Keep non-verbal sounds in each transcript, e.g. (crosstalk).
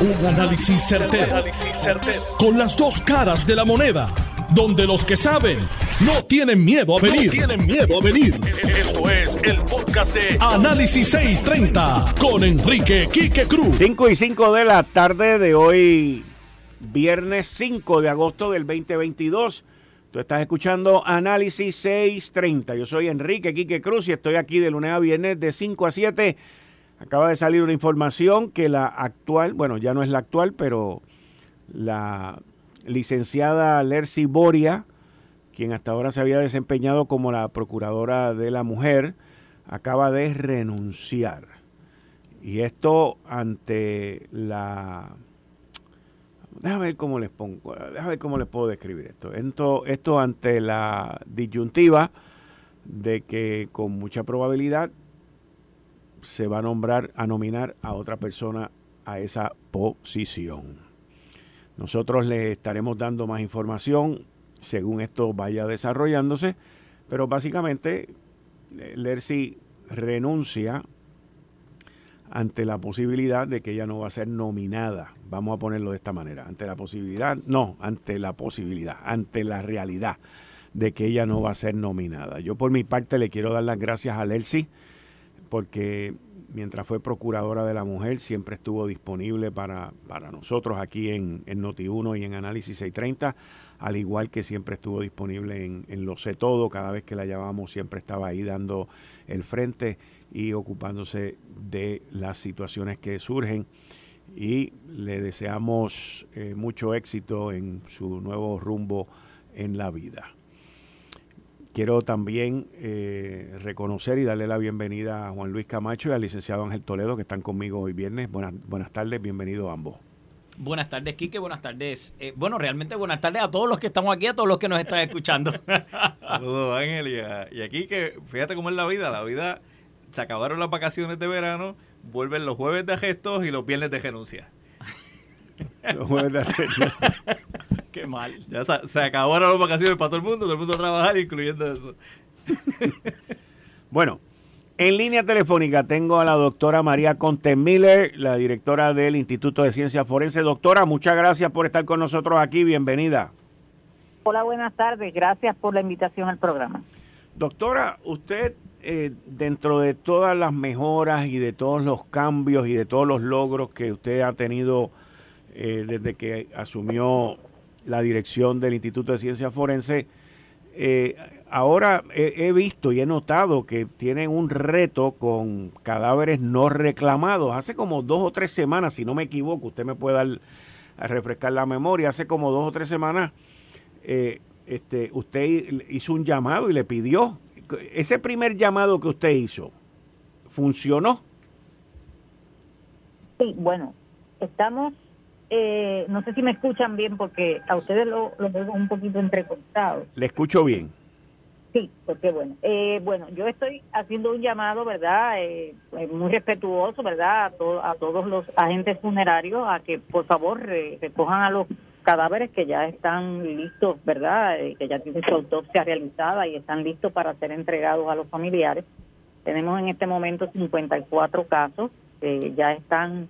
Un análisis certero, Con las dos caras de la moneda. Donde los que saben no tienen miedo a venir. tienen miedo a venir. Esto es el podcast de Análisis 630 con Enrique Quique Cruz. 5 y 5 de la tarde de hoy, viernes 5 de agosto del 2022. Tú estás escuchando Análisis 630. Yo soy Enrique Quique Cruz y estoy aquí de lunes a viernes de 5 a 7 Acaba de salir una información que la actual, bueno, ya no es la actual, pero la licenciada Lercy Boria, quien hasta ahora se había desempeñado como la procuradora de la mujer, acaba de renunciar. Y esto ante la... Déjame ver cómo les pongo, déjame ver cómo les puedo describir esto. Esto, esto ante la disyuntiva de que con mucha probabilidad se va a nombrar, a nominar a otra persona a esa posición. Nosotros le estaremos dando más información según esto vaya desarrollándose, pero básicamente eh, Lercy renuncia ante la posibilidad de que ella no va a ser nominada. Vamos a ponerlo de esta manera. Ante la posibilidad, no, ante la posibilidad, ante la realidad de que ella no va a ser nominada. Yo por mi parte le quiero dar las gracias a Lercy porque mientras fue procuradora de la mujer siempre estuvo disponible para, nosotros aquí en, en Noti1 y en Análisis 630, al igual que siempre estuvo disponible en, Lo sé todo, cada vez que la llamamos siempre estaba ahí dando el frente y ocupándose de las situaciones que surgen y le deseamos eh, mucho éxito en su nuevo rumbo en la vida. Quiero también eh, reconocer y darle la bienvenida a Juan Luis Camacho y al licenciado Ángel Toledo que están conmigo hoy viernes. Buenas, buenas tardes, bienvenidos ambos. Buenas tardes, Quique. Buenas tardes. Eh, bueno, realmente buenas tardes a todos los que estamos aquí, a todos los que nos están escuchando. (laughs) Saludos, Ángel. Y, aquí que fíjate cómo es la vida. La vida, se acabaron las vacaciones de verano, vuelven los jueves de gestos y los viernes de renuncia. Los jueves de. (laughs) Qué mal. Ya se, acabaron las vacaciones para todo el mundo, todo el mundo a trabajar, incluyendo eso. (laughs) bueno, en línea telefónica tengo a la doctora María Conte Miller, la directora del Instituto de Ciencias Forense. Doctora, muchas gracias por estar con nosotros aquí. Bienvenida. Hola, buenas tardes. Gracias por la invitación al programa. Doctora, usted, eh, dentro de todas las mejoras y de todos los cambios y de todos los logros que usted ha tenido eh, desde que asumió la dirección del Instituto de Ciencias Forense. Eh, ahora he, visto y he notado que tienen un reto con cadáveres no reclamados. Hace como dos o tres semanas, si no me equivoco, usted me puede dar a refrescar la memoria, hace como dos o tres semanas eh, este, usted hizo un llamado y le pidió. Ese primer llamado que usted hizo, ¿funcionó? Sí, bueno, estamos eh, no sé si me escuchan bien porque a ustedes lo, lo veo un poquito entrecortado. Le escucho bien. Sí, porque bueno, eh, bueno, yo estoy haciendo un llamado, ¿verdad? Eh, muy respetuoso, ¿verdad? A, a todos los agentes funerarios a que por favor recojan a los cadáveres que ya están listos, ¿verdad? que ya tienen su autopsia realizada y están listos para ser entregados a los familiares. Tenemos en este momento 54 casos que ya están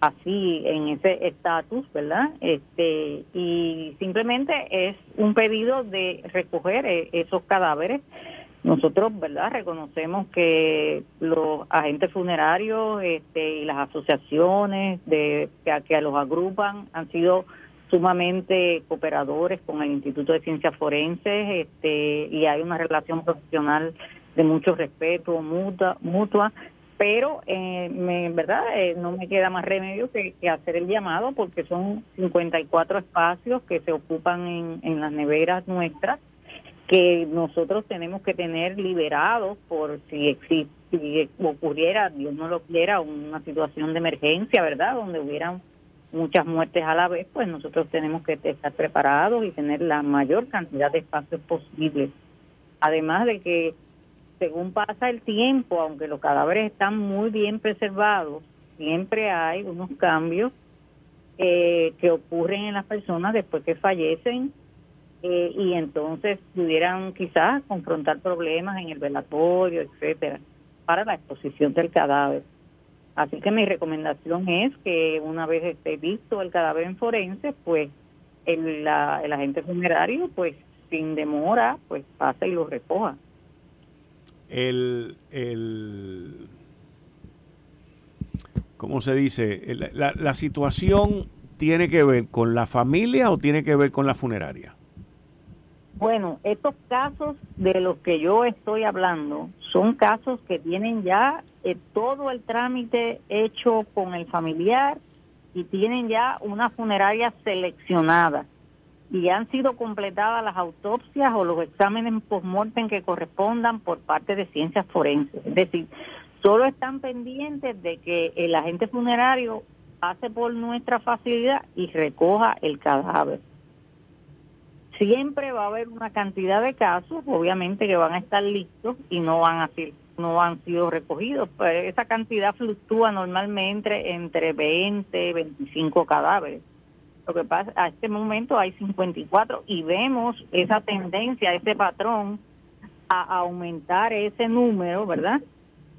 así en ese estatus, ¿verdad? Este y simplemente es un pedido de recoger eh, esos cadáveres. Nosotros, ¿verdad? Reconocemos que los agentes funerarios este, y las asociaciones de que, que los agrupan han sido sumamente cooperadores con el Instituto de Ciencias Forenses este, y hay una relación profesional de mucho respeto mutua, mutua pero eh, me, verdad eh, no me queda más remedio que, hacer el llamado porque son 54 espacios que se ocupan en, en las neveras nuestras que nosotros tenemos que tener liberados por si existe si ocurriera, Dios no lo quiera, una situación de emergencia, ¿verdad? Donde hubieran muchas muertes a la vez, pues nosotros tenemos que estar preparados y tener la mayor cantidad de espacios posibles. Además de que según pasa el tiempo, aunque los cadáveres están muy bien preservados, siempre hay unos cambios eh, que ocurren en las personas después que fallecen eh, y entonces pudieran quizás confrontar problemas en el velatorio, etcétera, para la exposición del cadáver. Así que mi recomendación es que una vez esté visto el cadáver en forense, pues el, el agente funerario, pues sin demora, pues pasa y lo recoja. El, el ¿cómo se dice? La, la situación tiene que ver con la familia o tiene que ver con la funeraria? Bueno, estos casos de los que yo estoy hablando son casos que tienen ya eh, todo el trámite hecho con el familiar y tienen ya una funeraria seleccionada y han sido completadas las autopsias o los exámenes post-mortem que correspondan por parte de ciencias forenses. Es decir, solo están pendientes de que el agente funerario pase por nuestra facilidad y recoja el cadáver. Siempre va a haber una cantidad de casos, obviamente, que van a estar listos y no van a ser, no han sido recogidos. Pues esa cantidad fluctúa normalmente entre 20, 25 cadáveres. Lo que pasa, a este momento hay 54 y vemos esa tendencia, ese patrón a aumentar ese número, ¿verdad?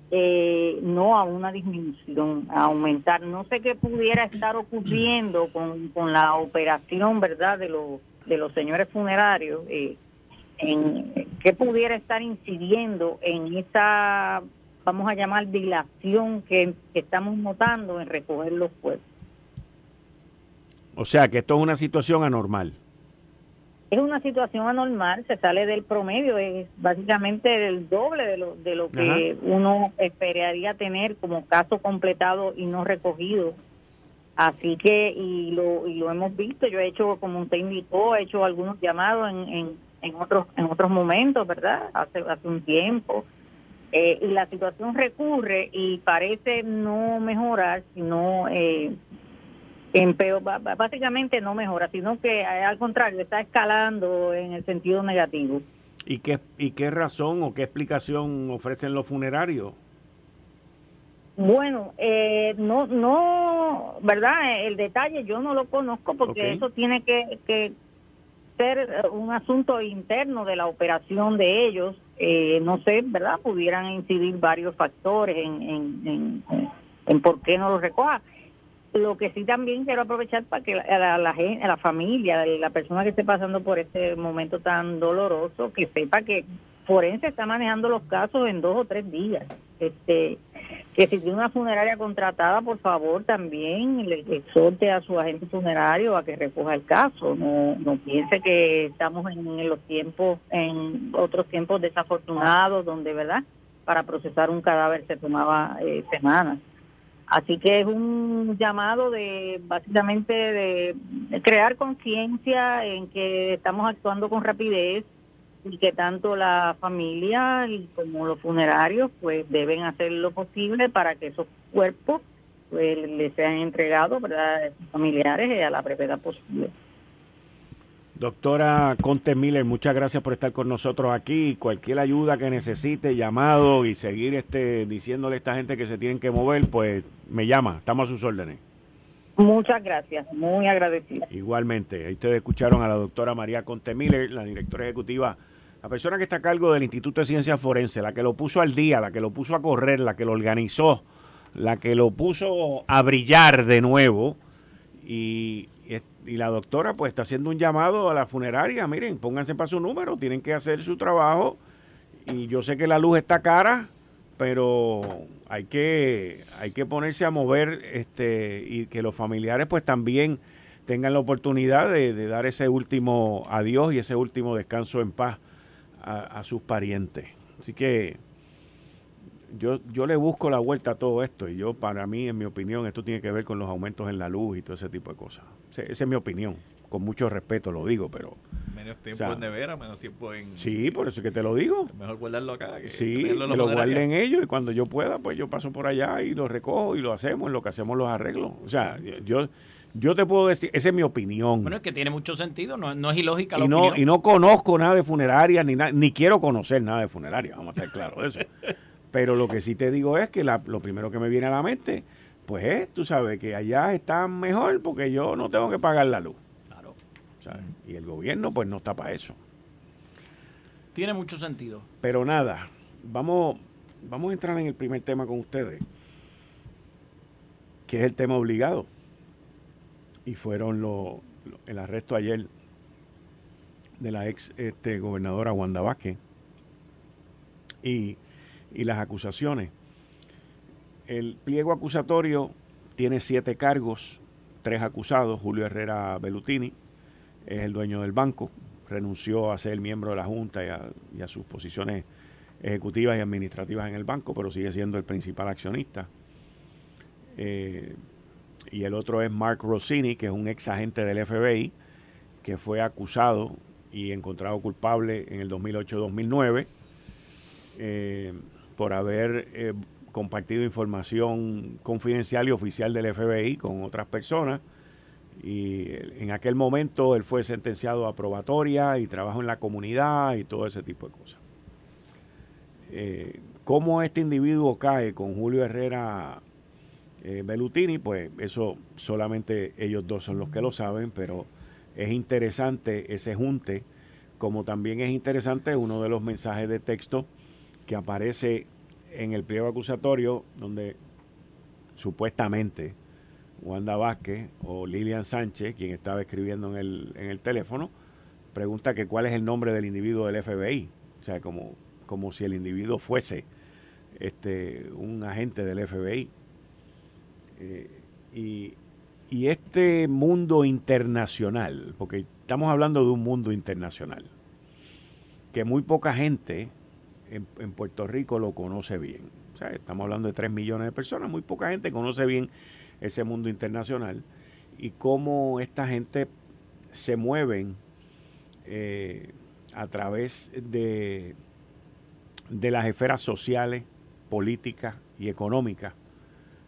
Eh, no a una disminución, a aumentar. No sé qué pudiera estar ocurriendo con, con la operación, ¿verdad?, de los de los señores funerarios, eh, qué pudiera estar incidiendo en esa, vamos a llamar, dilación que, estamos notando en recoger los cuerpos. O sea, que esto es una situación anormal. Es una situación anormal, se sale del promedio, es básicamente el doble de lo, de lo que uno esperaría tener como caso completado y no recogido Así que, y lo, y lo hemos visto, yo he hecho, como usted indicó, he hecho algunos llamados en, en, en otros en otros momentos, ¿verdad? Hace, hace un tiempo. Eh, y la situación recurre y parece no mejorar, sino eh, peor, básicamente no mejora, sino que al contrario, está escalando en el sentido negativo. ¿Y qué, ¿Y qué razón o qué explicación ofrecen los funerarios? Bueno, eh, no, no, ¿verdad? El detalle yo no lo conozco porque eso tiene que, que, ser un asunto interno de la operación de ellos. Eh, no sé, ¿verdad? Pudieran incidir varios factores en, en, en, por qué no lo recoja. Lo que sí también quiero aprovechar para que la, la, la, la familia, la persona que esté pasando por este momento tan doloroso, que sepa que Forense está manejando los casos en dos o tres días. Este, que si tiene una funeraria contratada, por favor, también le exhorte a su agente funerario a que recoja el caso. No, no piense que estamos en, los tiempos, en otros tiempos desafortunados, donde, ¿verdad? Para procesar un cadáver se tomaba eh, semanas. Así que es un llamado de, básicamente, de crear conciencia en que estamos actuando con rapidez, y que tanto la familia y como los funerarios pues deben hacer lo posible para que esos cuerpos pues les sean entregados a sus familiares a la brevedad posible. Doctora Conte Miller, muchas gracias por estar con nosotros aquí. Cualquier ayuda que necesite, llamado y seguir este diciéndole a esta gente que se tienen que mover, pues me llama, estamos a sus órdenes. Muchas gracias, muy agradecida. Igualmente, ahí ustedes escucharon a la doctora María Conte Miller, la directora ejecutiva la persona que está a cargo del Instituto de Ciencias Forense, la que lo puso al día, la que lo puso a correr, la que lo organizó, la que lo puso a brillar de nuevo. Y, la doctora pues está haciendo un llamado a la funeraria, miren, pónganse para su número, tienen que hacer su trabajo. Y yo sé que la luz está cara, pero hay que, hay que ponerse a mover este, y que los familiares pues también tengan la oportunidad de, de dar ese último adiós y ese último descanso en paz a, sus parientes. Así que yo, yo le busco la vuelta a todo esto y yo, para mí, en mi opinión, esto tiene que ver con los aumentos en la luz y todo ese tipo de cosas. esa es mi opinión. Con mucho respeto lo digo, pero... Menos tiempo en nevera, menos tiempo en... Sí, por eso es que te lo digo. Mejor guardarlo acá. Que sí, que lo guarden ellos y cuando yo pueda, pues yo paso por allá y lo recojo y lo hacemos, en lo que hacemos los arreglos. O sea, yo yo te puedo decir, esa es mi opinión. Bueno, es que tiene mucho sentido, no, es ilógica la y no, Y no conozco nada de funeraria, ni, ni quiero conocer nada de funeraria, vamos a estar claros de eso. (laughs) Pero lo que sí te digo es que lo primero que me viene a la mente, pues es, tú sabes, que allá están mejor porque yo no tengo que pagar la luz. Claro. Y el gobierno pues no está para eso. Tiene mucho sentido. Pero nada, vamos, vamos a entrar en el primer tema con ustedes. que es el tema obligado. Y fueron lo, el arresto ayer de la ex este, gobernadora Wanda Vázquez y, y las acusaciones. El pliego acusatorio tiene siete cargos, tres acusados. Julio Herrera Belutini es el dueño del banco, renunció a ser miembro de la Junta y a, sus posiciones ejecutivas y administrativas en el banco, pero sigue siendo el principal accionista. Eh, y el otro es Mark Rossini, que es un ex agente del FBI, que fue acusado y encontrado culpable en el 2008-2009 eh, por haber eh, compartido información confidencial y oficial del FBI con otras personas. Y en aquel momento él fue sentenciado a probatoria y trabajo en la comunidad y todo ese tipo de cosas. Eh, ¿Cómo este individuo cae con Julio Herrera eh, Belutini? Pues eso solamente ellos dos son los que lo saben, pero es interesante ese junte, como también es interesante uno de los mensajes de texto que aparece en el pliego acusatorio donde supuestamente Wanda Vázquez o Lilian Sánchez, quien estaba escribiendo en el, en el teléfono, pregunta que cuál es el nombre del individuo del FBI. O sea, como, como si el individuo fuese este, un agente del FBI. Eh, y, y este mundo internacional, porque estamos hablando de un mundo internacional, que muy poca gente en, Puerto Rico lo conoce bien. O sea, estamos hablando de 3 millones de personas, muy poca gente conoce bien ese mundo internacional y cómo esta gente se mueven eh, a través de, de las esferas sociales, políticas y económicas,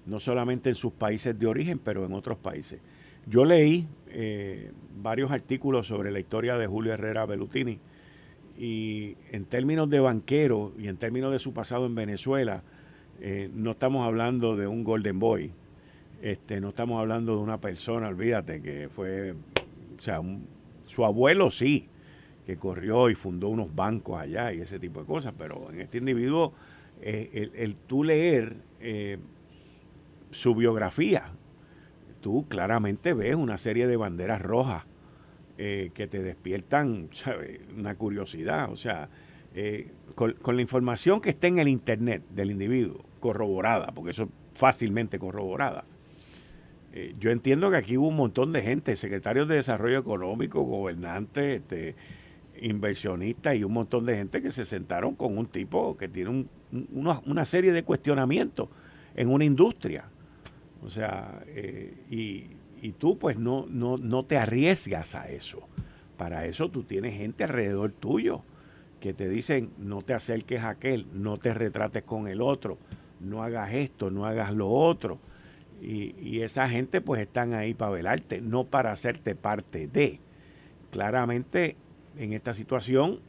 no solamente en sus países de origen, pero en otros países. Yo leí eh, varios artículos sobre la historia de Julio Herrera Belutini y en términos de banquero y en términos de su pasado en Venezuela, eh, no estamos hablando de un Golden Boy. Este, no estamos hablando de una persona, olvídate, que fue, o sea, su abuelo sí, que corrió y fundó unos bancos allá y ese tipo de cosas, pero en este individuo, eh, el, tú leer eh, su biografía, tú claramente ves una serie de banderas rojas eh, que te despiertan una curiosidad. O sea, eh, con, la información que está en el Internet del individuo, corroborada, porque eso es fácilmente corroborada. Eh, yo entiendo que aquí hubo un montón de gente, secretarios de Desarrollo Económico, gobernantes, este, inversionistas y un montón de gente que se sentaron con un tipo que tiene una, serie de cuestionamientos en una industria. O sea, y, y tú pues no, no, no te arriesgas a eso. Para eso tú tienes gente alrededor tuyo que te dicen no te acerques a aquel, no te retrates con el otro, no hagas esto, no hagas lo otro. Y, y esa gente pues están ahí para velarte, no para hacerte parte de. Claramente en esta situación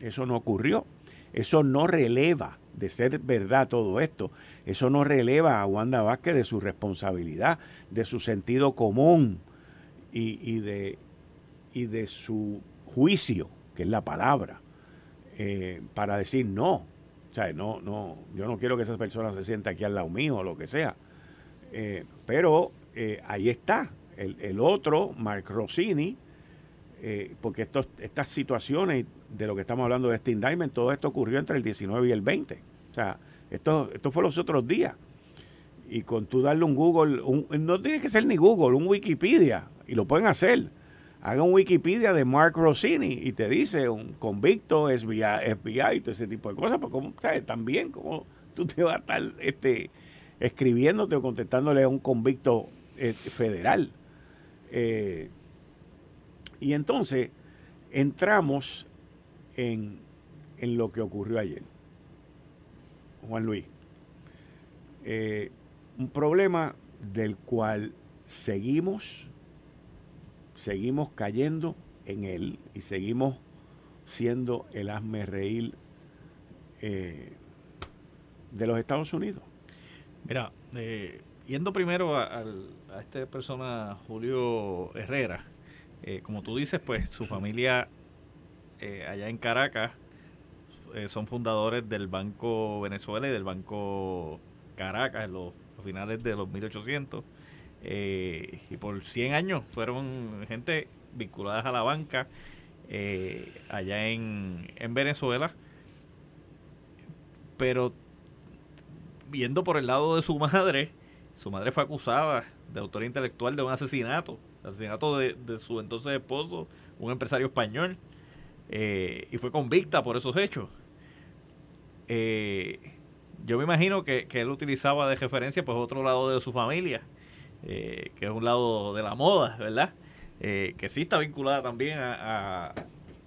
eso no ocurrió. Eso no releva de ser verdad todo esto. Eso no releva a Wanda Vázquez de su responsabilidad, de su sentido común y, de, y de su juicio, que es la palabra, eh, para decir no. O sea, no, no, yo no quiero que esa persona se sienta aquí al lado mío o lo que sea. Eh, pero eh, ahí está. El, el, otro, Mark Rossini, porque estos, estas situaciones de lo que estamos hablando de este indictment, todo esto ocurrió entre el 19 y el 20. O sea, esto, esto fue los otros días. Y con tú darle un Google, no tiene que ser ni Google, un Wikipedia, y lo pueden hacer. Haga un Wikipedia de Mark Rossini y te dice un convicto, FBI, FBI y todo ese tipo de cosas, pues como, ¿sabes? También, como tú te vas a estar este, escribiéndote o contestándole a un convicto eh, federal. Eh, y entonces entramos en, en lo que ocurrió ayer. Juan Luis. Eh, un problema del cual seguimos, seguimos cayendo en él y seguimos siendo el asme reír eh, de los Estados Unidos. Mira, eh, yendo primero a, esta persona, Julio Herrera, como tú dices, pues su familia allá en Caracas eh, son fundadores del Banco Venezuela y del Banco Caracas, los a finales de los 1800. Eh, y por 100 años fueron gente vinculadas a la banca eh, allá en, en Venezuela. Pero viendo por el lado de su madre, su madre fue acusada de autoría intelectual de un asesinato, asesinato de, su entonces esposo, un empresario español, eh, y fue convicta por esos hechos. Eh, yo me imagino que, él utilizaba de referencia pues otro lado de su familia, eh, que es un lado de la moda, ¿verdad? que sí está vinculada también a,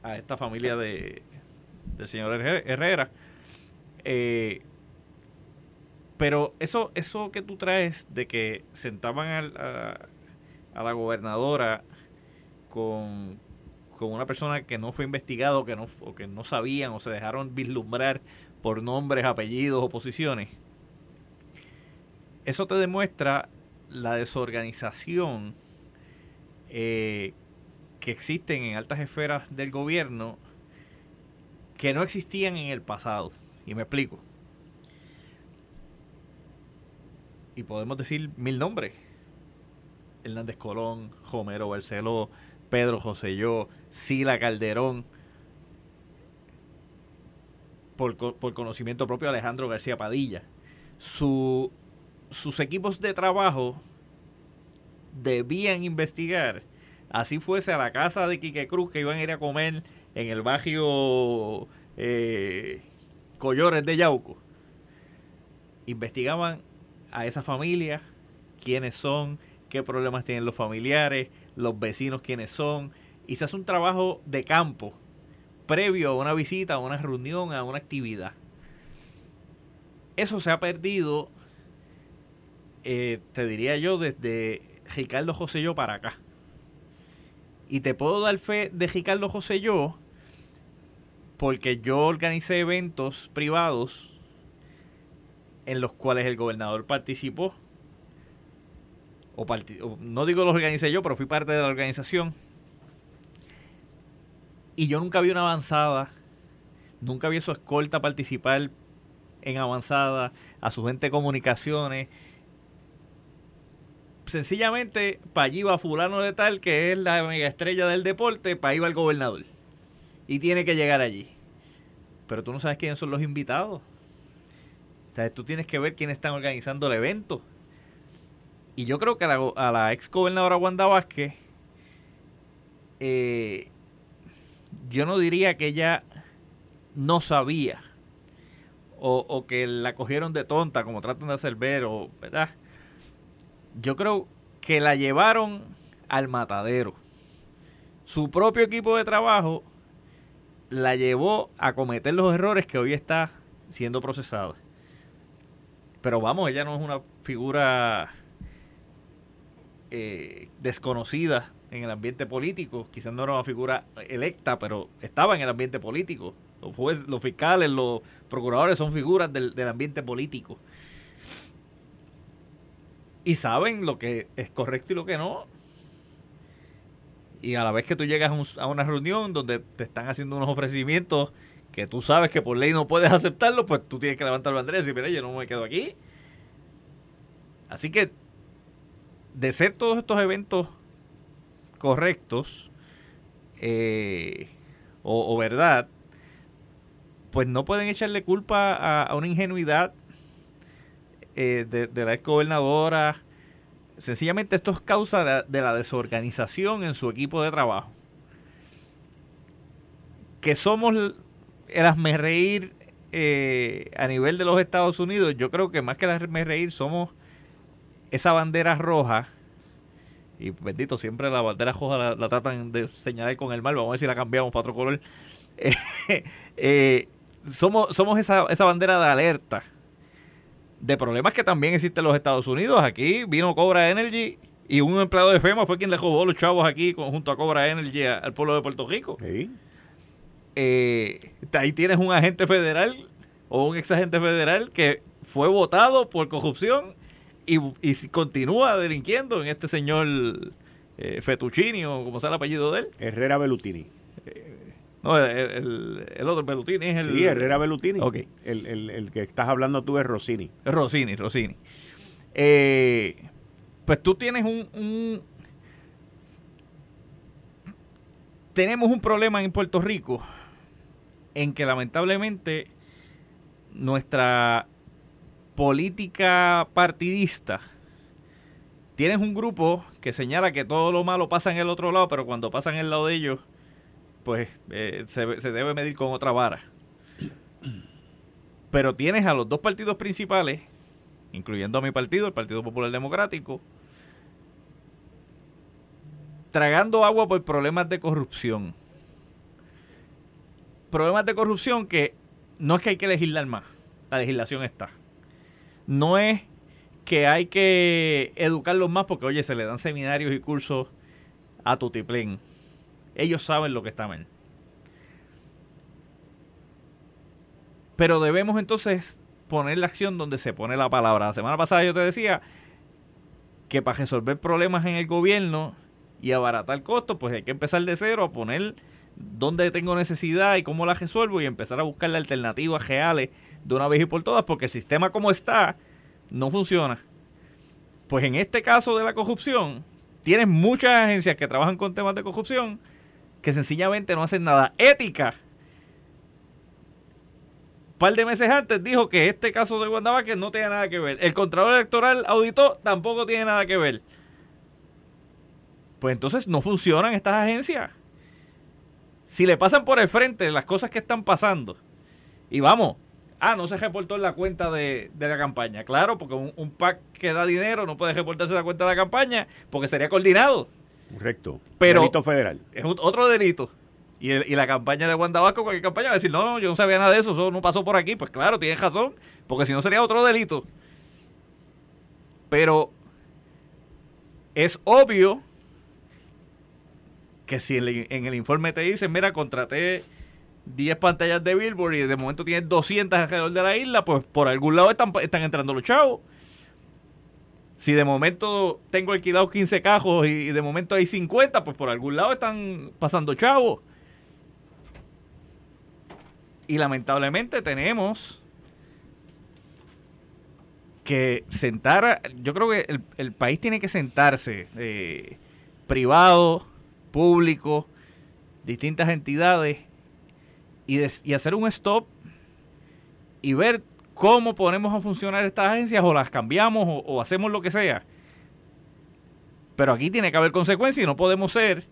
a, esta familia de, del señor Herrera. Pero eso, eso que tú traes de que sentaban a, la gobernadora con, una persona que no fue investigado que no, o que no sabían o se dejaron vislumbrar por nombres, apellidos o posiciones, eso te demuestra la desorganización eh, que existen en altas esferas del gobierno que no existían en el pasado. Y me explico. y podemos decir mil nombres. Hernández Colón, Homero Barceló, Pedro Joselló, Sila Calderón, por, por, conocimiento propio Alejandro García Padilla. Su, sus equipos de trabajo debían investigar, así fuese a la casa de Quique Cruz que iban a ir a comer en el barrio eh, Collores de Yauco. Investigaban a esa familia, quiénes son, qué problemas tienen los familiares, los vecinos quiénes son, y se hace un trabajo de campo previo a una visita, a una reunión, a una actividad. Eso se ha perdido, eh, te diría yo, desde Ricardo José Yo para acá. Y te puedo dar fe de Ricardo José Yo porque yo organicé eventos privados en los cuales el gobernador participó. O, no digo los organicé yo, pero fui parte de la organización. Y yo nunca vi una avanzada, nunca vi a su escolta participar en avanzada, a su gente de comunicaciones. Sencillamente, para allí va fulano de tal, que es la mega estrella del deporte, para allí va el gobernador. Y tiene que llegar allí. Pero tú no sabes quiénes son los invitados tú tienes que ver quiénes están organizando el evento. Y yo creo que a la, ex gobernadora Wanda Vázquez, eh, yo no diría que ella no sabía o, que la cogieron de tonta, como tratan de hacer ver, o, ¿verdad? Yo creo que la llevaron al matadero. Su propio equipo de trabajo la llevó a cometer los errores que hoy está siendo procesada. Pero vamos, ella no es una figura eh, desconocida en el ambiente político. Quizás no era una figura electa, pero estaba en el ambiente político. Los, los fiscales, los procuradores son figuras del, ambiente político. Y saben lo que es correcto y lo que no. Y a la vez que tú llegas a una reunión donde te están haciendo unos ofrecimientos que tú sabes que por ley no puedes aceptarlo, pues tú tienes que levantar la bandera y decir, mira, yo no me quedo aquí. Así que, de ser todos estos eventos correctos eh, o, verdad, pues no pueden echarle culpa a, una ingenuidad eh, de, la ex gobernadora. Sencillamente esto es causa de, la desorganización en su equipo de trabajo. Que somos el hazme reír eh, a nivel de los Estados Unidos, yo creo que más que el hazme reír somos esa bandera roja. Y bendito, siempre la bandera roja la, tratan de señalar con el mal. Vamos a ver si la cambiamos para otro color. (laughs) Eh, somos somos esa, esa bandera de alerta de problemas que también existen en los Estados Unidos. Aquí vino Cobra Energy y un empleado de FEMA fue quien le robó los chavos aquí junto a Cobra Energy al pueblo de Puerto Rico. Sí eh, ahí tienes un agente federal o un ex agente federal que fue votado por corrupción y, continúa delinquiendo en este señor eh, Fettuccini o como sea el apellido de él. Herrera Bellutini. Eh, no, el, otro Bellutini es el... Sí, Herrera Bellutini. El, el, que estás hablando tú es Rossini. Rossini, Rossini. eh, pues tú tienes un, Tenemos un problema en Puerto Rico en que lamentablemente nuestra política partidista tienes un grupo que señala que todo lo malo pasa en el otro lado, pero cuando pasa en el lado de ellos, pues eh, se, se debe medir con otra vara. (clears throat) Pero tienes a los dos partidos principales, incluyendo a mi partido, el Partido Popular Democrático, tragando agua por problemas de corrupción. Problemas de corrupción que no es que hay que legislar más, la legislación está. No es que hay que educarlos más porque, oye, se le dan seminarios y cursos a Tutiplén. Ellos saben lo que está mal. Pero debemos entonces poner la acción donde se pone la palabra. La semana pasada yo te decía que para resolver problemas en el gobierno y abaratar costos, pues hay que empezar de cero a poner dónde tengo necesidad y cómo la resuelvo y empezar a buscar las alternativas reales de una vez y por todas, porque el sistema como está no funciona. Pues en este caso de la corrupción, tienes muchas agencias que trabajan con temas de corrupción que sencillamente no hacen nada. Ética par de meses antes dijo que este caso de Wanda no tiene nada que ver. El Contralor Electoral auditó, tampoco tiene nada que ver. Pues entonces no funcionan estas agencias. Si le pasan por el frente las cosas que están pasando, y vamos, ah, no se reportó en la cuenta de, la campaña. Claro, porque un, un, PAC que da dinero no puede reportarse en la cuenta de la campaña porque sería coordinado. Correcto. Pero delito federal. Es otro delito. Y, y, la campaña de Wanda Vasco, cualquier campaña, va a decir, no, no, yo no sabía nada de eso, eso no pasó por aquí. Pues claro, tienes razón, porque si no sería otro delito. Pero es obvio que si en el informe te dicen, mira, contraté 10 pantallas de Billboard y de momento tienes 200 alrededor de la isla, pues por algún lado están, entrando los chavos. Si de momento tengo alquilado 15 cajos y de momento hay 50, pues por algún lado están pasando chavos. Y lamentablemente tenemos que sentar, yo creo que el, país tiene que sentarse, eh, privado, público, distintas entidades, y, hacer un stop y ver cómo ponemos a funcionar estas agencias o las cambiamos o, o, hacemos lo que sea. Pero aquí tiene que haber consecuencias y no podemos ser.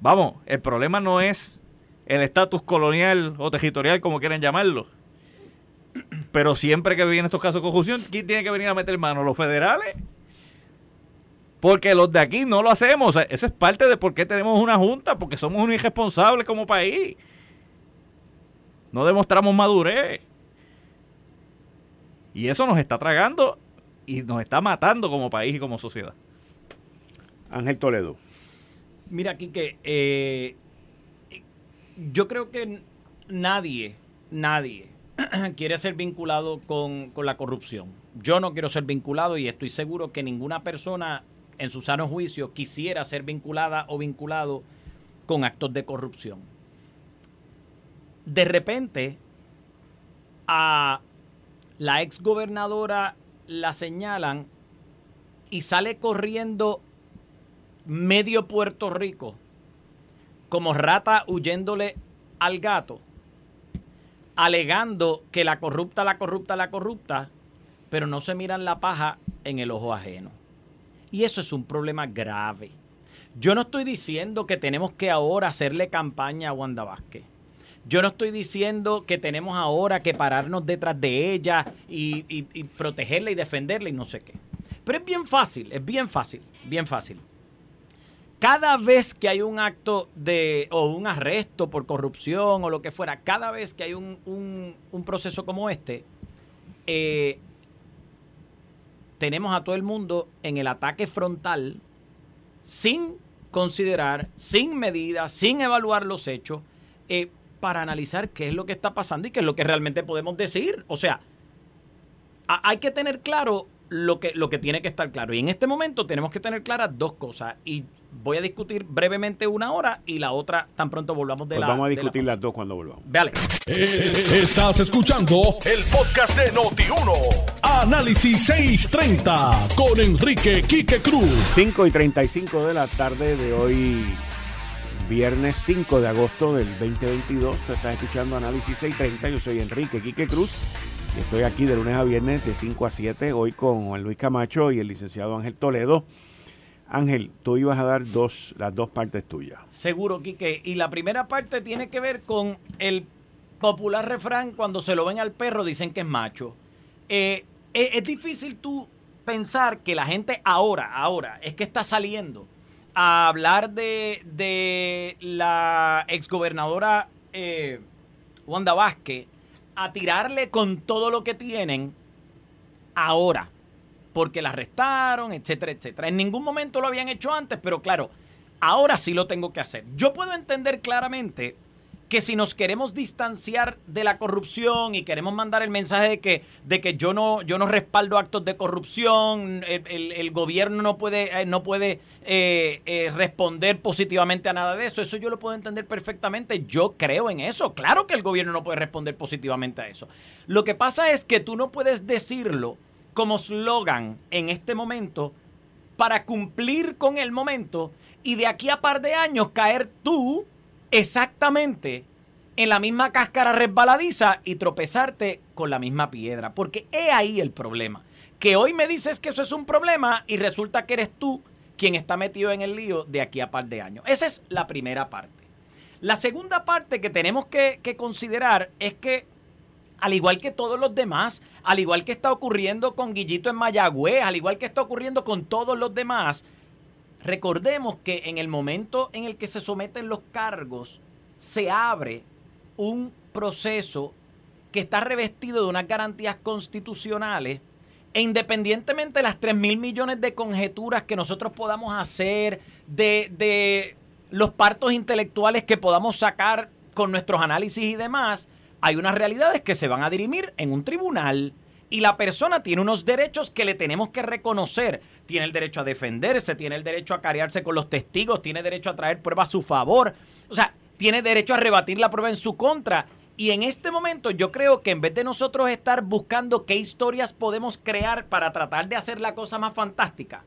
Vamos, el problema no es el estatus colonial o territorial, como quieran llamarlo. Pero siempre que vienen estos casos de conjunción, ¿quién tiene que venir a meter mano? ¿Los federales? Porque los de aquí no lo hacemos. eso es parte de por qué tenemos una junta, porque somos un irresponsable como país. No demostramos madurez. Y eso nos está tragando y nos está matando como país y como sociedad. Ángel Toledo. Mira, Quique, eh, yo creo que nadie, nadie (clears throat) quiere ser vinculado con, la corrupción. Yo no quiero ser vinculado y estoy seguro que ninguna persona en su sano juicio quisiera ser vinculada o vinculado con actos de corrupción. De repente, a la ex gobernadora la señalan y sale corriendo medio Puerto Rico como rata huyéndole al gato, alegando que la corrupta, la corrupta, la corrupta, pero no se miran la paja en el ojo ajeno. Y eso es un problema grave. Yo no estoy diciendo que tenemos que ahora hacerle campaña a Wanda Vázquez. Yo no estoy diciendo que tenemos ahora que pararnos detrás de ella y, y protegerla y defenderla y no sé qué. Pero es bien fácil, es bien fácil, bien fácil cada vez que hay un acto de, o un arresto por corrupción o lo que fuera, cada vez que hay un, proceso como este, eh, tenemos a todo el mundo en el ataque frontal sin considerar, sin medidas, sin evaluar los hechos, eh, para analizar qué es lo que está pasando y qué es lo que realmente podemos decir. O sea, hay que tener claro lo que, lo que tiene que estar claro. Y en este momento tenemos que tener claras dos cosas. Y voy a discutir brevemente una hora y la otra tan pronto volvamos de Pues la. vamos a la discutir las dos cuando volvamos. Véale. Eh, Estás escuchando el podcast de Noti1. Análisis 630 con Enrique Quique Cruz. 5 y 35 de la tarde de hoy, viernes 5 de agosto del 2022. Tú estás escuchando Análisis 630. Yo soy Enrique Quique Cruz. Y estoy aquí de lunes a viernes de 5 a 7. Hoy con Juan Luis Camacho y el licenciado Ángel Toledo. Ángel, tú ibas a dar dos, las dos partes tuyas. Seguro, Quique. Y la primera parte tiene que ver con el popular refrán, cuando se lo ven al perro dicen que es macho. Eh, es, es difícil tú pensar que la gente ahora, ahora, es que está saliendo a hablar de, de la exgobernadora eh, Wanda Vázquez, a tirarle con todo lo que tienen ahora porque la arrestaron, etcétera, etcétera. En ningún momento lo habían hecho antes, pero claro, ahora sí lo tengo que hacer. Yo puedo entender claramente que si nos queremos distanciar de la corrupción y queremos mandar el mensaje de que, de que yo, no, yo no respaldo actos de corrupción, el, gobierno no puede, eh, no puede eh, eh, responder positivamente a nada de eso, eso yo lo puedo entender perfectamente. Yo creo en eso. Claro que el gobierno no puede responder positivamente a eso. Lo que pasa es que tú no puedes decirlo como slogan en este momento para cumplir con el momento y de aquí a par de años caer tú exactamente en la misma cáscara resbaladiza y tropezarte con la misma piedra. Porque he ahí el problema. Que hoy me dices que eso es un problema y resulta que eres tú quien está metido en el lío de aquí a par de años. Esa es la primera parte. La segunda parte que tenemos que, que considerar es que al igual que todos los demás, al igual que está ocurriendo con Guillito en Mayagüez, al igual que está ocurriendo con todos los demás, recordemos que en el momento en el que se someten los cargos, se abre un proceso que está revestido de unas garantías constitucionales e independientemente de las 3 mil millones de conjeturas que nosotros podamos hacer, de, de los partos intelectuales que podamos sacar con nuestros análisis y demás, hay unas realidades que se van a dirimir en un tribunal. Y la persona tiene unos derechos que le tenemos que reconocer. Tiene el derecho a defenderse, tiene el derecho a carearse con los testigos, tiene derecho a traer pruebas a su favor. O sea, tiene derecho a rebatir la prueba en su contra. Y en este momento yo creo que en vez de nosotros estar buscando qué historias podemos crear para tratar de hacer la cosa más fantástica,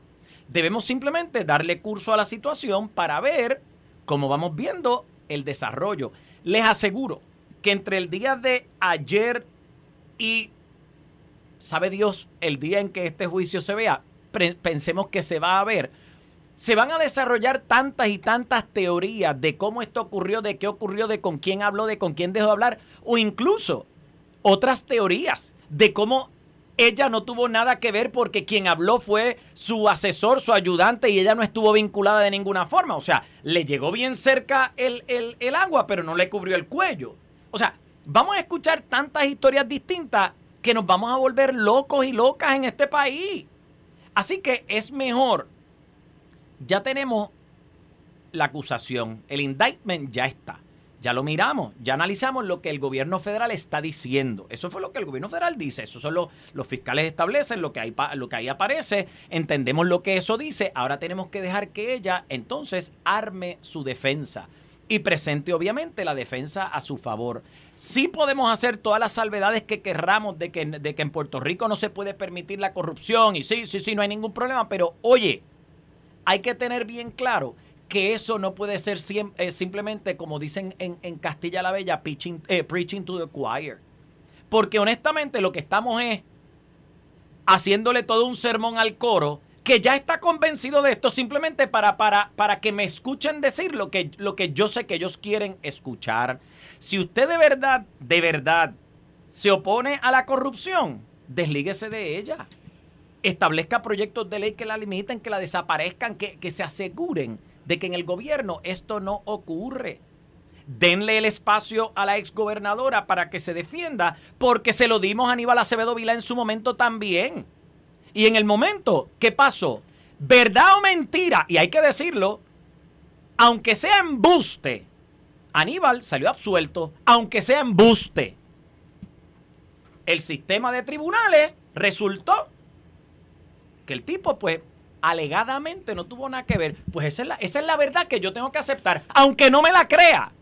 debemos simplemente darle curso a la situación para ver cómo vamos viendo el desarrollo. Les aseguro que entre el día de ayer y, sabe Dios, el día en que este juicio se vea, pensemos que se va a ver, se van a desarrollar tantas y tantas teorías de cómo esto ocurrió, de qué ocurrió, de con quién habló, de con quién dejó de hablar, o incluso otras teorías de cómo ella no tuvo nada que ver porque quien habló fue su asesor, su ayudante, y ella no estuvo vinculada de ninguna forma. O sea, le llegó bien cerca el, el- el agua, pero no le cubrió el cuello. O sea, vamos a escuchar tantas historias distintas que nos vamos a volver locos y locas en este país. Así que es mejor. Ya tenemos la acusación, el indictment ya está. Ya lo miramos, ya analizamos lo que el gobierno federal está diciendo. Eso fue lo que el gobierno federal dice. Eso son los, los fiscales establecen, lo que, pa- lo que ahí aparece. Entendemos lo que eso dice. Ahora tenemos que dejar que ella entonces arme su defensa y presente obviamente la defensa a su favor. Sí podemos hacer todas las salvedades que querramos de que, de que en Puerto Rico no se puede permitir la corrupción y sí, sí, sí, no hay ningún problema, pero oye, hay que tener bien claro que eso no puede ser eh, simplemente, como dicen en, en Castilla la Bella, eh, preaching to the choir. Porque honestamente lo que estamos es haciéndole todo un sermón al coro que ya está convencido de esto simplemente para, para, para que me escuchen decir lo que, lo que yo sé que ellos quieren escuchar. Si usted de verdad, de verdad, se opone a la corrupción, deslíguese de ella establezca proyectos de ley que la limiten, que la desaparezcan, que, que se aseguren de que en el gobierno esto no ocurre. Denle el espacio a la exgobernadora para que se defienda, porque se lo dimos a Aníbal Acevedo Vila en su momento también. Y en el momento, ¿qué pasó? ¿Verdad o mentira? Y hay que decirlo, aunque sea embuste, Aníbal salió absuelto, aunque sea embuste. El sistema de tribunales resultó que el tipo, pues, alegadamente no tuvo nada que ver, pues esa es, la, esa es la verdad que yo tengo que aceptar, aunque no me la crea.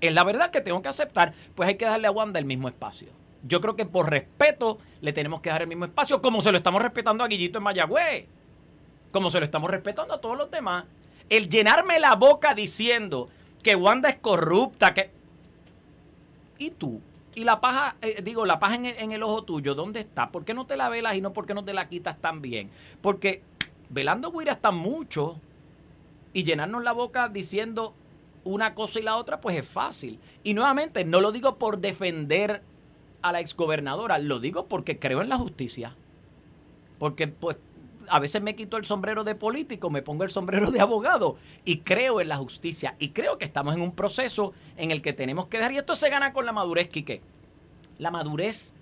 Es la verdad que tengo que aceptar, pues hay que darle a Wanda el mismo espacio. Yo creo que por respeto le tenemos que dar el mismo espacio, como se lo estamos respetando a Guillito en Mayagüez, como se lo estamos respetando a todos los demás. El llenarme la boca diciendo que Wanda es corrupta, que... ¿Y tú? Y la paja, eh, digo, la paja en el, ojo tuyo, ¿dónde está? ¿Por qué no te la velas y no por qué no te la quitas tan bien? Porque velando Guira está mucho y llenarnos la boca diciendo una cosa y la otra, pues es fácil. Y nuevamente, no lo digo por defender a la exgobernadora, lo digo porque creo en la justicia. Porque pues a veces me quito el sombrero de político, me pongo el sombrero de abogado y creo en la justicia. Y creo que estamos en un proceso en el que tenemos que dar, y esto se gana con la madurez, Quique. La madurez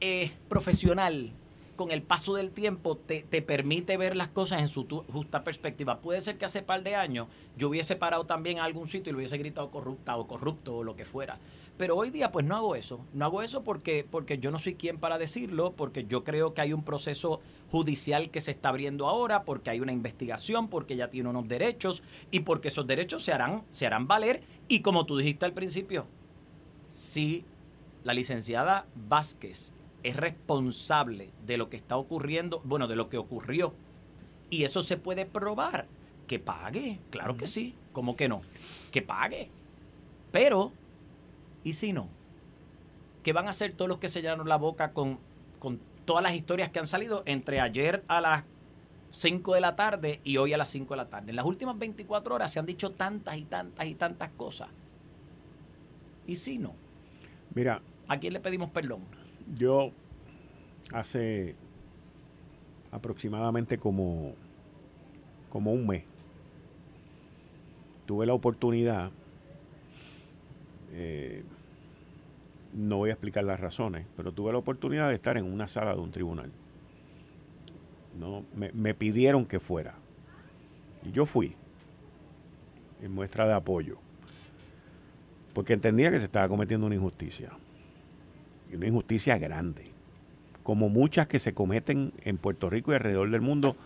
eh, profesional con el paso del tiempo te, permite ver las cosas en su justa perspectiva. Puede ser que hace par de años yo hubiese parado también a algún sitio y le hubiese gritado corrupta o corrupto o lo que fuera. Pero hoy día pues no hago eso. No hago eso porque, porque yo no soy quien para decirlo, porque yo creo que hay un proceso judicial que se está abriendo ahora, porque hay una investigación, porque ya tiene unos derechos y porque esos derechos se harán, se harán valer. Y como tú dijiste al principio, si la licenciada Vázquez es responsable de lo que está ocurriendo, bueno, de lo que ocurrió. Y eso se puede probar. Que pague, claro que sí, ¿cómo que no? Que pague. Pero, ¿y si no? ¿Qué van a hacer todos los que se llenaron la boca con, con todas las historias que han salido entre ayer a las 5 de la tarde y hoy a las 5 de la tarde? En las últimas 24 horas se han dicho tantas y tantas y tantas cosas. ¿Y si no? Mira. ¿A quién le pedimos perdón? Yo hace aproximadamente como, como un mes tuve la oportunidad, eh, no voy a explicar las razones, pero tuve la oportunidad de estar en una sala de un tribunal. No, me, me pidieron que fuera. Y yo fui, en muestra de apoyo, porque entendía que se estaba cometiendo una injusticia una injusticia grande, como muchas que se cometen en Puerto Rico y alrededor del mundo,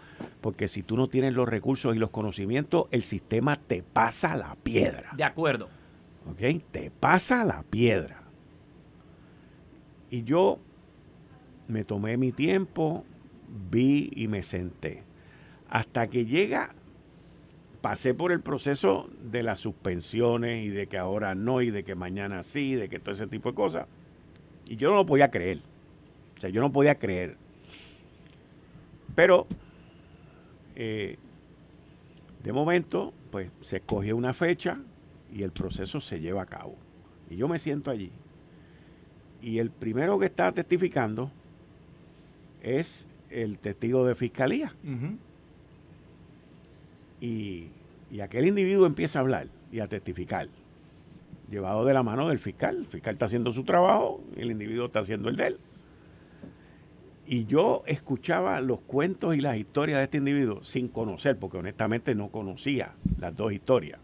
porque si tú no tienes los recursos y los conocimientos, el sistema te pasa la piedra. De acuerdo. ¿Ok? Te pasa la piedra. Y yo me tomé mi tiempo, vi y me senté. Hasta que llega, pasé por el proceso de las suspensiones y de que ahora no y de que mañana sí, de que todo ese tipo de cosas. Y yo no lo podía creer. O sea, yo no podía creer. Pero, eh, de momento, pues se escogió una fecha y el proceso se lleva a cabo. Y yo me siento allí. Y el primero que está testificando es el testigo de fiscalía. y, y aquel individuo empieza a hablar y a testificar llevado de la mano del fiscal. El fiscal está haciendo su trabajo el individuo está haciendo el de él. Y yo escuchaba los cuentos y las historias de este individuo sin conocer, porque honestamente no conocía las dos historias.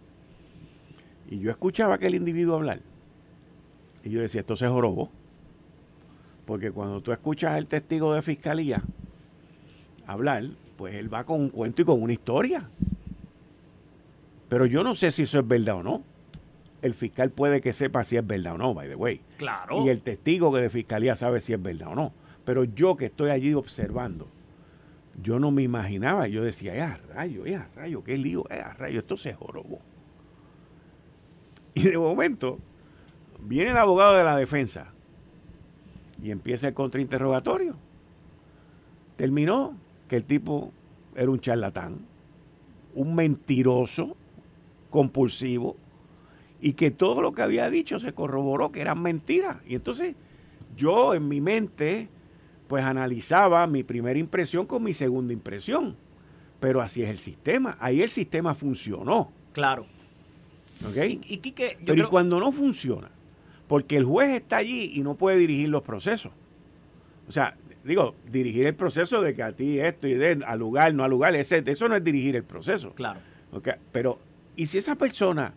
Y yo escuchaba a aquel individuo hablar. Y yo decía, esto se jorobó. Porque cuando tú escuchas al testigo de fiscalía hablar, pues él va con un cuento y con una historia. Pero yo no sé si eso es verdad o no el fiscal puede que sepa si es verdad o no, by the way. Claro. Y el testigo que de fiscalía sabe si es verdad o no. Pero yo que estoy allí observando, yo no me imaginaba, yo decía, eh, rayo, eh, rayo, qué lío, eh, rayo, esto se jorobó. Y de momento, viene el abogado de la defensa y empieza el contrainterrogatorio. Terminó que el tipo era un charlatán, un mentiroso, compulsivo, y que todo lo que había dicho se corroboró que eran mentiras. Y entonces yo en mi mente pues analizaba mi primera impresión con mi segunda impresión. Pero así es el sistema. Ahí el sistema funcionó. Claro. ¿Ok? Y, Pero y cuando no funciona, porque el juez está allí y no puede dirigir los procesos. O sea, digo, dirigir el proceso de que a ti esto y de al lugar, no al lugar, ese, eso no es dirigir el proceso. Claro. ¿Okay? Pero, ¿y si esa persona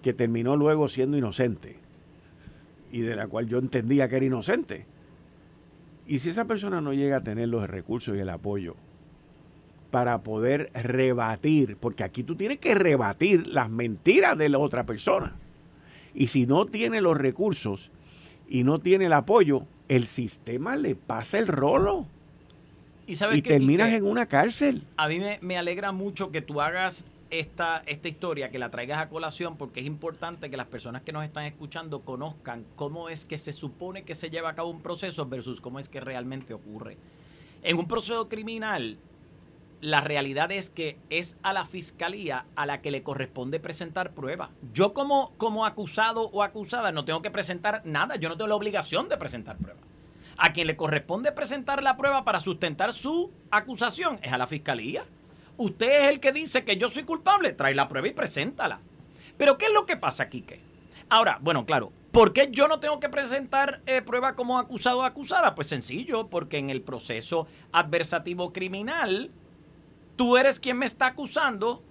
que terminó luego siendo inocente y de la cual yo entendía que era inocente. Y si esa persona no llega a tener los recursos y el apoyo para poder rebatir, porque aquí tú tienes que rebatir las mentiras de la otra persona. Y si no tiene los recursos y no tiene el apoyo, el sistema le pasa el rolo. Y, sabes terminas en una cárcel. A mí me, me alegra mucho que tú hagas esta, esta historia, que la traigas a colación, porque es importante que las personas que nos están escuchando conozcan cómo es que se supone que se lleva a cabo un proceso versus cómo es que realmente ocurre. En un proceso criminal, la realidad es que es a la fiscalía a la que le corresponde presentar pruebas. Yo como, como acusado o acusada no tengo que presentar nada, yo no tengo la obligación de presentar pruebas. A quien le corresponde presentar la prueba para sustentar su acusación es a la fiscalía. Usted es el que dice que yo soy culpable, trae la prueba y preséntala. Pero ¿qué es lo que pasa, Quique? Ahora, bueno, claro, ¿por qué yo no tengo que presentar eh, prueba como acusado o acusada? Pues sencillo, porque en el proceso adversativo criminal, tú eres quien me está acusando,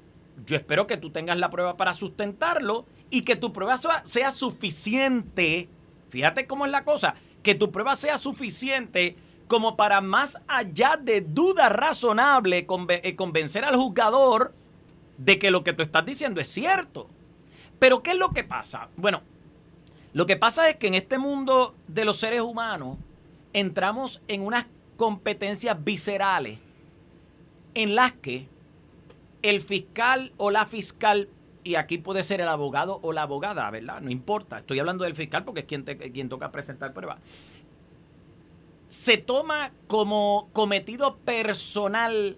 yo espero que tú tengas la prueba para sustentarlo y que tu prueba sea suficiente, fíjate cómo es la cosa, que tu prueba sea suficiente como para más allá de duda razonable eh, convencer al juzgador de que lo que tú estás diciendo es cierto. Pero ¿qué es lo que pasa? Bueno, lo que pasa es que en este mundo de los seres humanos entramos en unas competencias viscerales en las que el fiscal o la fiscal, y aquí puede ser el abogado o la abogada, ¿verdad? No importa, estoy hablando del fiscal porque es quien, toca presentar pruebas se toma como cometido personal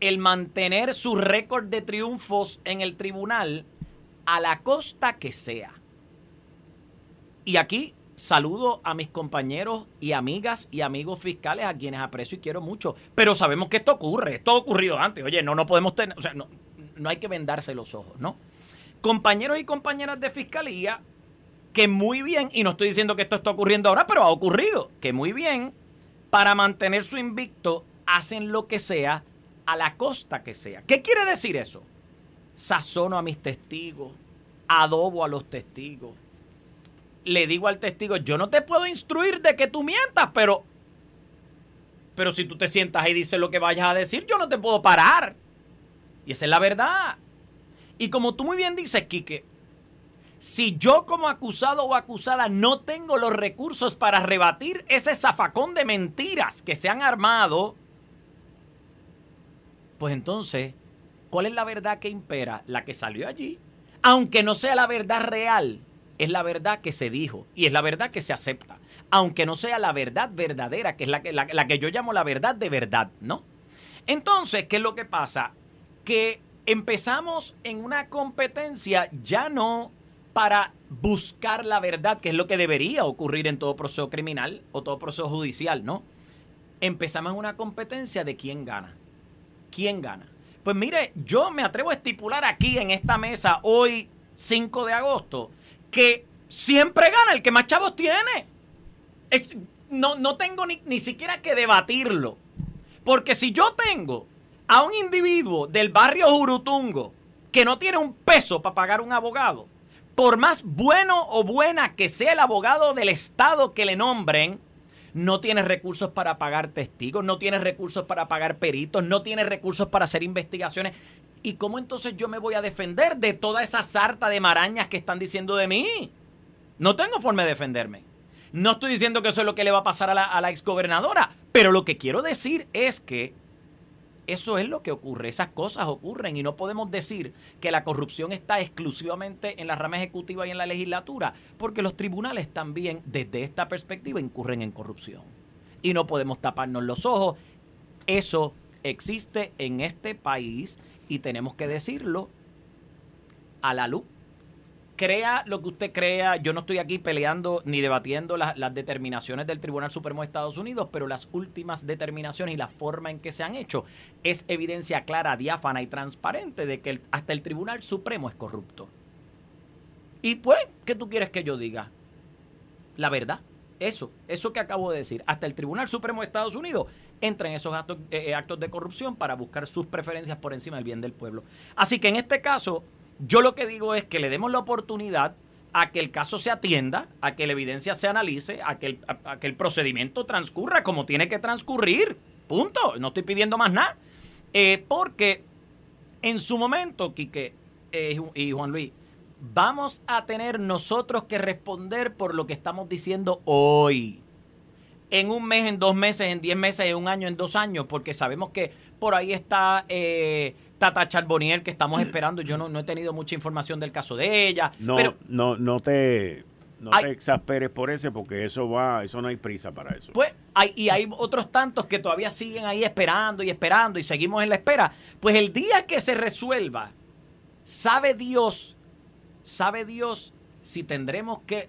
el mantener su récord de triunfos en el tribunal a la costa que sea. Y aquí saludo a mis compañeros y amigas y amigos fiscales a quienes aprecio y quiero mucho. Pero sabemos que esto ocurre, esto ha ocurrido antes. Oye, no, no podemos tener, o sea, no, no hay que vendarse los ojos, ¿no? Compañeros y compañeras de fiscalía que muy bien, y no estoy diciendo que esto está ocurriendo ahora, pero ha ocurrido, que muy bien, para mantener su invicto, hacen lo que sea a la costa que sea. ¿Qué quiere decir eso? Sazono a mis testigos, adobo a los testigos. Le digo al testigo, yo no te puedo instruir de que tú mientas, pero pero si tú te sientas y dices lo que vayas a decir, yo no te puedo parar. Y esa es la verdad. Y como tú muy bien dices, Quique, si yo como acusado o acusada no tengo los recursos para rebatir ese zafacón de mentiras que se han armado, pues entonces, ¿cuál es la verdad que impera? La que salió allí. Aunque no sea la verdad real, es la verdad que se dijo y es la verdad que se acepta. Aunque no sea la verdad verdadera, que es la que, la, que yo llamo la verdad de verdad, ¿no? Entonces, ¿qué es lo que pasa? Que empezamos en una competencia ya no para buscar la verdad, que es lo que debería ocurrir en todo proceso criminal o todo proceso judicial, ¿no? Empezamos una competencia de quién gana. ¿Quién gana? Pues mire, yo me atrevo a estipular aquí en esta mesa hoy, 5 de agosto, que siempre gana el que más chavos tiene. no, no tengo ni, ni siquiera que debatirlo. Porque si yo tengo a un individuo del barrio Jurutungo que no tiene un peso para pagar un abogado, por más bueno o buena que sea el abogado del Estado que le nombren, no tiene recursos para pagar testigos, no tiene recursos para pagar peritos, no tiene recursos para hacer investigaciones. ¿Y cómo entonces yo me voy a defender de toda esa sarta de marañas que están diciendo de mí? No tengo forma de defenderme. No estoy diciendo que eso es lo que le va a pasar a la, a la exgobernadora, pero lo que quiero decir es que eso es lo que ocurre, esas cosas ocurren y no podemos decir que la corrupción está exclusivamente en la rama ejecutiva y en la legislatura, porque los tribunales también desde esta perspectiva incurren en corrupción. Y no podemos taparnos los ojos. Eso existe en este país y tenemos que decirlo a la luz crea lo que usted crea, yo no estoy aquí peleando ni debatiendo las determinaciones del Tribunal Supremo de Estados Unidos, pero las últimas determinaciones y la forma en que se han hecho es evidencia clara, diáfana y transparente de que hasta el Tribunal Supremo es corrupto. Y pues, ¿qué tú quieres que yo diga? La verdad, eso, eso que acabo de decir, hasta el Tribunal Supremo de Estados Unidos entra en esos actos, eh, eh, actos de corrupción para buscar sus preferencias por encima del bien del pueblo. Así que en este caso yo lo que digo es que le demos la oportunidad a que el caso se atienda, a que la evidencia se analice, a que el, que el procedimiento transcurra como tiene que transcurrir. Punto. No estoy pidiendo más nada. Eh, porque en su momento, Quique y Juan Luis, vamos a tener nosotros que responder por lo que estamos diciendo hoy. En un mes, en dos meses, en diez meses, en un año, en dos años, porque sabemos que por ahí está eh, Tata Charbonier que estamos esperando. Yo no, no, he tenido mucha información del caso de ella. No, pero, no, no te no te exasperes por ese porque eso va, eso no hay prisa para eso. Pues hay, y hay otros tantos que todavía siguen ahí esperando y esperando y seguimos en la espera. Pues el día que se resuelva, sabe Dios, sabe Dios si tendremos que,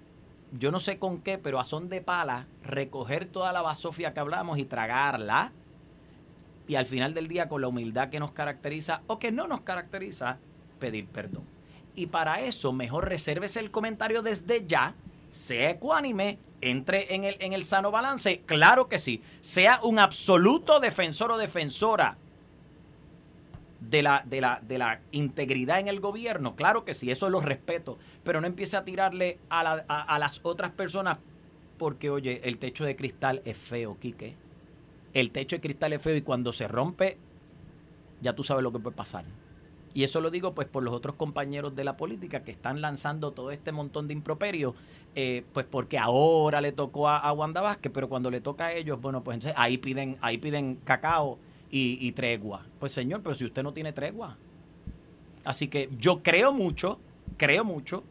yo no sé con qué, pero a son de pala, recoger toda la basofia que hablamos y tragarla. Y al final del día, con la humildad que nos caracteriza o que no nos caracteriza, pedir perdón. Y para eso, mejor resérvese el comentario desde ya. Sea ecuánime, entre en el, en el sano balance. Claro que sí. Sea un absoluto defensor o defensora de la, de la, de la integridad en el gobierno. Claro que sí, eso lo respeto. Pero no empiece a tirarle a, a las otras personas porque, oye, el techo de cristal es feo, Quique. El techo de cristal es feo y cuando se rompe, ya tú sabes lo que puede pasar. Y eso lo digo pues por los otros compañeros de la política que están lanzando todo este montón de improperios, eh, pues porque ahora le tocó a, Wanda Vázquez, pero cuando le toca a ellos, bueno, pues entonces ahí piden, ahí piden cacao y, tregua. Pues señor, pero si usted no tiene tregua. Así que yo creo mucho, creo mucho,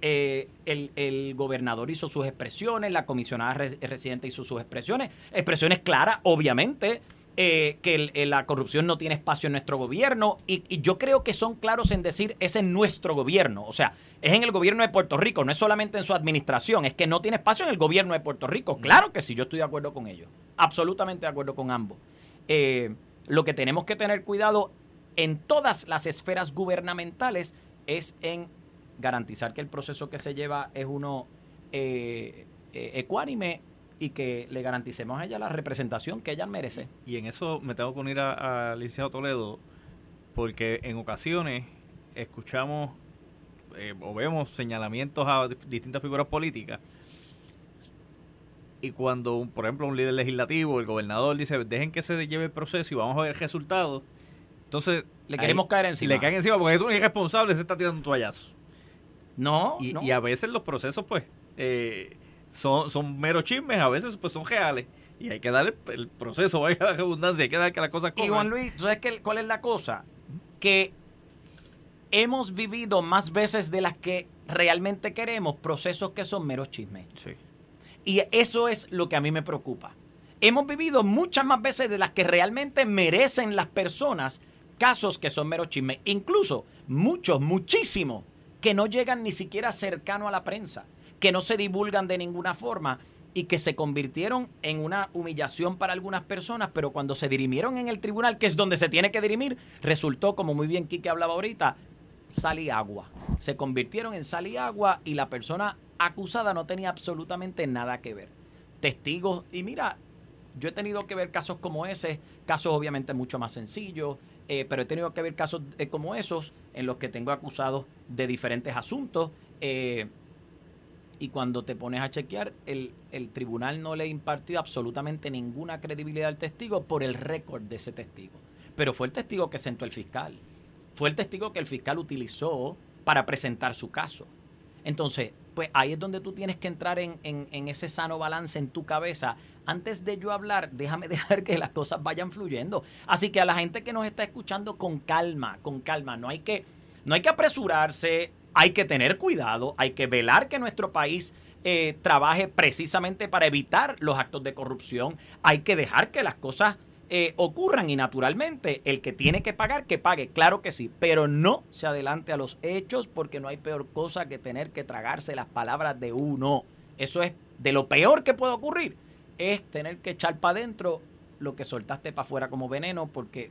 eh, el, el, gobernador hizo sus expresiones, la comisionada residente hizo sus expresiones, expresiones claras, obviamente, eh, que la corrupción no tiene espacio en nuestro gobierno y, yo creo que son claros en decir es en nuestro gobierno, o sea, es en el gobierno de Puerto Rico, no es solamente en su administración, es que no tiene espacio en el gobierno de Puerto Rico. Claro que sí, yo estoy de acuerdo con ellos, absolutamente de acuerdo con ambos. Eh, lo que tenemos que tener cuidado en todas las esferas gubernamentales es en garantizar que el proceso que se lleva es uno eh, ecuánime y que le garanticemos a ella la representación que ella merece. Y en eso me tengo que unir al licenciado Toledo, porque en ocasiones escuchamos eh, o vemos señalamientos a distintas figuras políticas. Y cuando, por ejemplo, un líder legislativo, el gobernador dice, dejen que se lleve el proceso y vamos a ver el resultado. Entonces, le queremos caer encima. Le caen encima porque es un irresponsable, se está tirando un toallazo. No y, no. y a veces los procesos, pues, eh, son, son meros chismes, a veces pues son reales. Y hay que darle el proceso, (laughs) vaya la redundancia, hay que dar que las cosas Y Juan Luis, ¿sabes qué, cuál es la cosa? Que hemos vivido más veces de las que realmente queremos procesos que son meros chismes. Sí. Y eso es lo que a mí me preocupa. Hemos vivido muchas más veces de las que realmente merecen las personas casos que son meros chismes. Incluso muchos, muchísimos, que no llegan ni siquiera cercano a la prensa que no se divulgan de ninguna forma y que se convirtieron en una humillación para algunas personas, pero cuando se dirimieron en el tribunal, que es donde se tiene que dirimir, resultó, como muy bien Quique hablaba ahorita, sal y agua. Se convirtieron en sal y agua y la persona acusada no tenía absolutamente nada que ver. Testigos, y mira, yo he tenido que ver casos como ese, casos obviamente mucho más sencillos, eh, pero he tenido que ver casos eh, como esos en los que tengo acusados de diferentes asuntos. Eh, y cuando te pones a chequear, el, tribunal no le impartió absolutamente ninguna credibilidad al testigo por el récord de ese testigo. Pero fue el testigo que sentó el fiscal. Fue el testigo que el fiscal utilizó para presentar su caso. Entonces, pues ahí es donde tú tienes que entrar en, en, ese sano balance en tu cabeza. Antes de yo hablar, déjame (laughs) dejar que las cosas vayan fluyendo. Así que a la gente que nos está escuchando con calma, con calma, no hay que, no hay que apresurarse, hay que tener cuidado, hay que velar que nuestro país eh, trabaje precisamente para evitar los actos de corrupción, hay que dejar que las cosas eh, ocurran y naturalmente el que tiene que pagar, que pague, claro que sí, pero no se adelante a los hechos porque no hay peor cosa que tener que tragarse las palabras de uno. Eso es de lo peor que puede ocurrir, es tener que echar para adentro lo que soltaste para afuera como veneno porque